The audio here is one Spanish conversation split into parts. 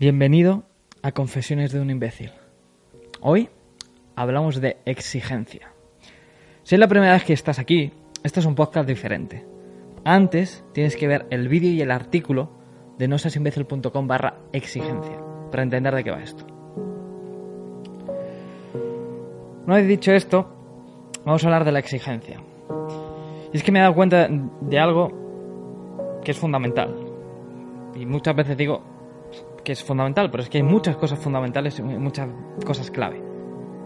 Bienvenido a Confesiones de un imbécil. Hoy hablamos de exigencia. Si es la primera vez que estás aquí, este es un podcast diferente. Antes tienes que ver el vídeo y el artículo de nosasimbécil.com barra exigencia para entender de qué va esto. Una vez dicho esto, vamos a hablar de la exigencia. Y es que me he dado cuenta de algo que es fundamental. Y muchas veces digo, que es fundamental, pero es que hay muchas cosas fundamentales y muchas cosas clave.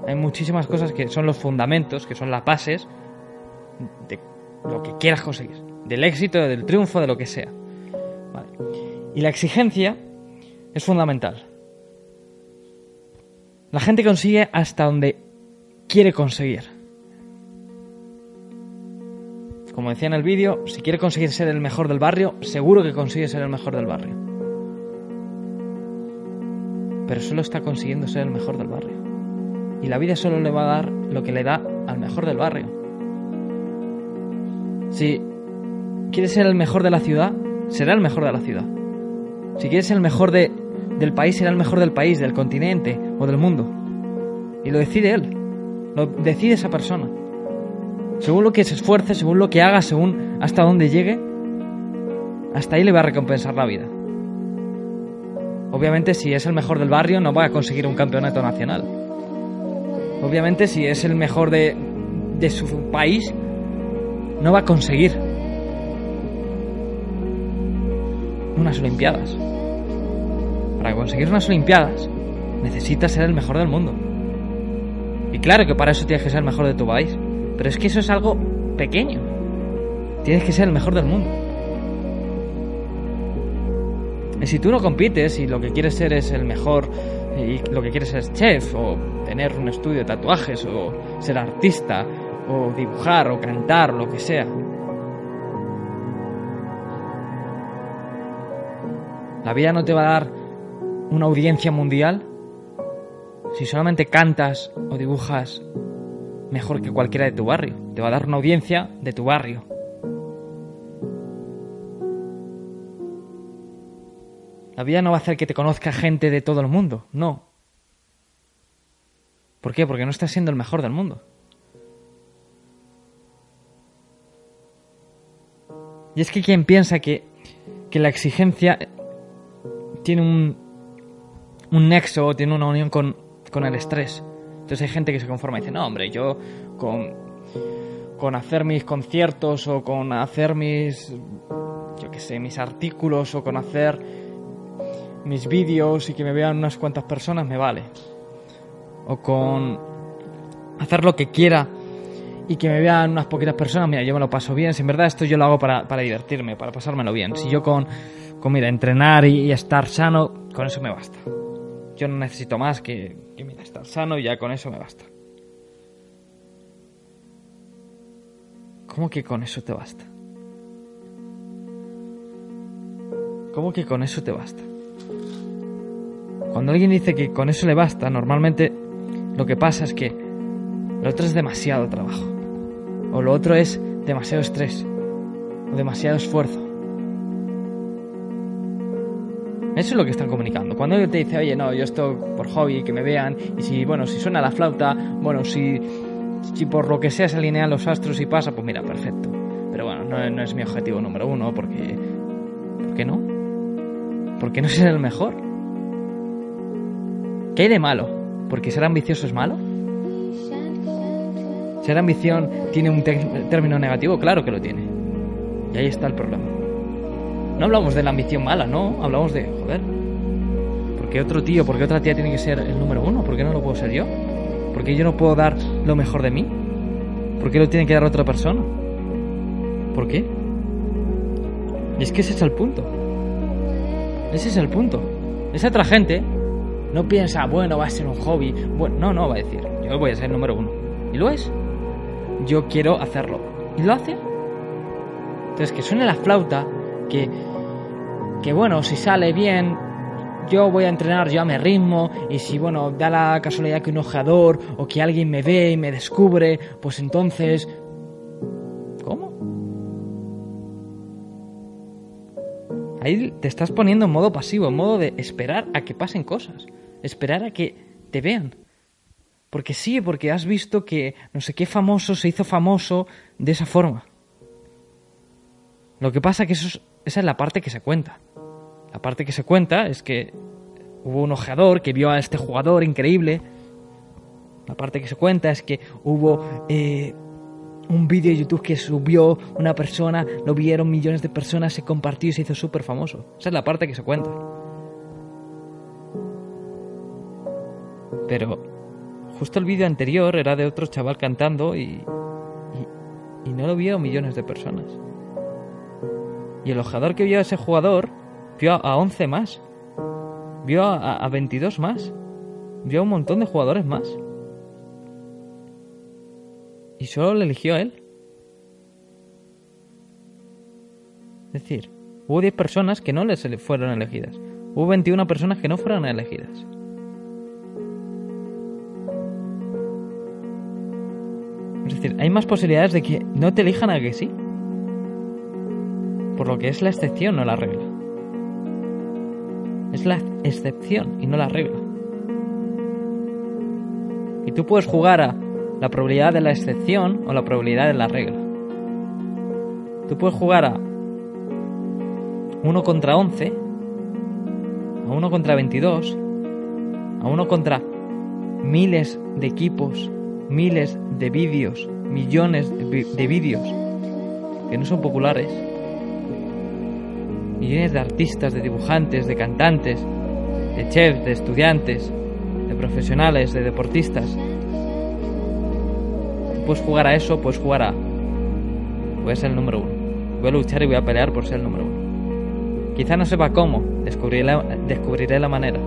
Hay muchísimas cosas que son los fundamentos, que son las bases de lo que quieras conseguir, del éxito, del triunfo, de lo que sea. Y la exigencia es fundamental. La gente consigue hasta donde quiere conseguir. Como decía en el vídeo, si quiere conseguir ser el mejor del barrio, seguro que consigue ser el mejor del barrio pero solo está consiguiendo ser el mejor del barrio. Y la vida solo le va a dar lo que le da al mejor del barrio. Si quiere ser el mejor de la ciudad, será el mejor de la ciudad. Si quiere ser el mejor de, del país, será el mejor del país, del continente o del mundo. Y lo decide él. Lo decide esa persona. Según lo que se esfuerce, según lo que haga, según hasta dónde llegue, hasta ahí le va a recompensar la vida. Obviamente si es el mejor del barrio no va a conseguir un campeonato nacional. Obviamente si es el mejor de, de su país no va a conseguir unas Olimpiadas. Para conseguir unas Olimpiadas necesitas ser el mejor del mundo. Y claro que para eso tienes que ser el mejor de tu país. Pero es que eso es algo pequeño. Tienes que ser el mejor del mundo. Si tú no compites y lo que quieres ser es el mejor y lo que quieres es chef o tener un estudio de tatuajes o ser artista o dibujar o cantar, lo que sea. La vida no te va a dar una audiencia mundial si solamente cantas o dibujas mejor que cualquiera de tu barrio. Te va a dar una audiencia de tu barrio. La vida no va a hacer que te conozca gente de todo el mundo, no. ¿Por qué? Porque no estás siendo el mejor del mundo. Y es que quien piensa que, que la exigencia tiene un, un nexo o tiene una unión con, con el estrés. Entonces hay gente que se conforma y dice, no, hombre, yo con, con hacer mis conciertos o con hacer mis, yo qué sé, mis artículos o con hacer mis vídeos y que me vean unas cuantas personas me vale. O con hacer lo que quiera y que me vean unas poquitas personas, mira, yo me lo paso bien. Si en verdad esto yo lo hago para, para divertirme, para pasármelo bien. Si yo con, con mira, entrenar y, estar sano, con eso me basta. Yo no necesito más que, que, mira, estar sano y ya con eso me basta. ¿Cómo que con eso te basta? ¿Cómo que con eso te basta? Cuando alguien dice que con eso le basta, normalmente lo que pasa es que lo otro es demasiado trabajo. O lo otro es demasiado estrés. O demasiado esfuerzo. Eso es lo que están comunicando. Cuando alguien te dice, oye, no, yo estoy por hobby, que me vean, y si, bueno, si suena la flauta, bueno, si, si por lo que sea se alinean los astros y pasa, pues mira, perfecto. Pero bueno, no, es mi objetivo número uno, porque... ¿Por qué no? Porque no ser el mejor. ¿Qué hay de malo? ¿Porque ser ambicioso es malo? ¿Ser ambición tiene un término negativo? Claro que lo tiene. Y ahí está el problema. No hablamos de la ambición mala, no. Hablamos de, joder, ¿por qué otro tío, por qué otra tía tiene que ser el número uno? ¿Por qué no lo puedo ser yo? ¿Por qué yo no puedo dar lo mejor de mí? ¿Por qué lo tiene que dar otra persona? ¿Por qué? Y es que ese es el punto. Ese es el punto. Esa otra gente no piensa, bueno, va a ser un hobby. Bueno, no, no, va a decir, yo voy a ser número uno. ¿Y lo es? Yo quiero hacerlo. ¿Y lo hace? Entonces, que suene la flauta, que, que bueno, si sale bien, yo voy a entrenar yo a mi ritmo y si, bueno, da la casualidad que un ojeador o que alguien me ve y me descubre, pues entonces... ¿Cómo? Ahí te estás poniendo en modo pasivo, en modo de esperar a que pasen cosas, esperar a que te vean. Porque sí, porque has visto que no sé qué famoso se hizo famoso de esa forma. Lo que pasa es que eso esa es la parte que se cuenta. La parte que se cuenta es que hubo un ojeador que vio a este jugador increíble. La parte que se cuenta es que hubo eh, un vídeo de YouTube que subió una persona, lo vieron millones de personas, se compartió y se hizo súper famoso. Esa es la parte que se cuenta. Pero Justo el vídeo anterior era de otro chaval cantando y, y, no lo vio millones de personas. Y el ojador que vio a ese jugador vio a 11 más. Vio a, a 22 más. Vio a un montón de jugadores más. Y solo le eligió a él. Es decir, hubo 10 personas que no les fueron elegidas. Hubo 21 personas que no fueron elegidas. Es decir, hay más posibilidades de que no te elijan a que sí. Por lo que es la excepción, no la regla. Es la excepción y no la regla. Y tú puedes jugar a la probabilidad de la excepción o la probabilidad de la regla. Tú puedes jugar a 1 contra 11, a 1 contra 22, a 1 contra miles de equipos miles de vídeos, millones de vídeos que no son populares, millones de artistas, de dibujantes, de cantantes, de chefs, de estudiantes, de profesionales, de deportistas. puedes jugar a eso, puedes jugar a... Voy a ser el número uno. Voy a luchar y voy a pelear por ser el número uno. Quizá no sepa cómo, descubriré la, descubriré la manera.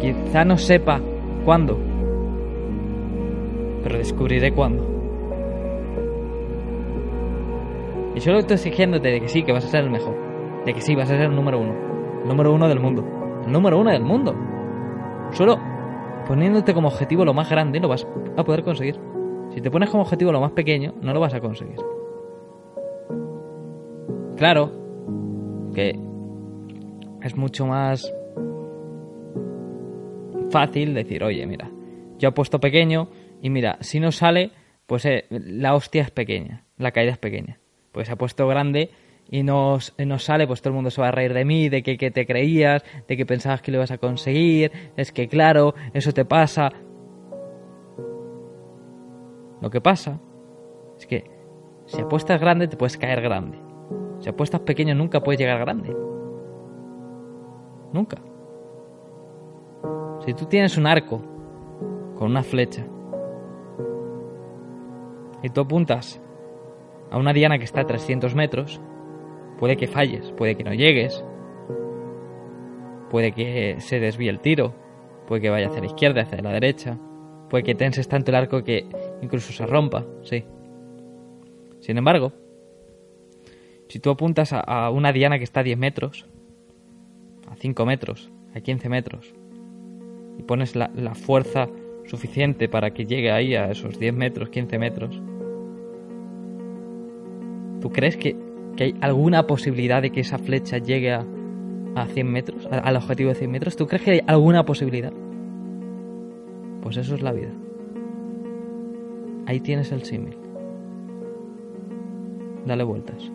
Quizá no sepa cuándo, pero descubriré cuándo. Y solo estoy exigiéndote de que sí, que vas a ser el mejor. De que sí, vas a ser el número uno. El número uno del mundo. El número uno del mundo. Solo poniéndote como objetivo lo más grande lo vas a poder conseguir. Si te pones como objetivo lo más pequeño, no lo vas a conseguir. Claro que es mucho más fácil decir, oye, mira, yo he puesto pequeño, y mira, si no sale, pues eh, la hostia es pequeña, la caída es pequeña. Pues se ha puesto grande y no, sale, pues todo el mundo se va a reír de mí, de que, que, te creías, de que pensabas que lo ibas a conseguir, es que claro, eso te pasa. Lo que pasa es que si apuestas grande te puedes caer grande. Si apuestas pequeño nunca puedes llegar grande. Nunca. Si tú tienes un arco con una flecha y tú apuntas a una diana que está a 300 metros, puede que falles, puede que no llegues, puede que se desvíe el tiro, puede que vaya hacia la izquierda, hacia la derecha, puede que tenses tanto el arco que incluso se rompa, sí. Sin embargo, si tú apuntas a, una diana que está a 10 metros, a 5 metros, a 15 metros, y pones la, la fuerza suficiente para que llegue ahí a esos 10 metros, 15 metros, ¿Tú crees que, hay alguna posibilidad de que esa flecha llegue a, a 100 metros, al objetivo de 100 metros? ¿Tú crees que hay alguna posibilidad? Pues eso es la vida. Ahí tienes el símil. Dale vueltas.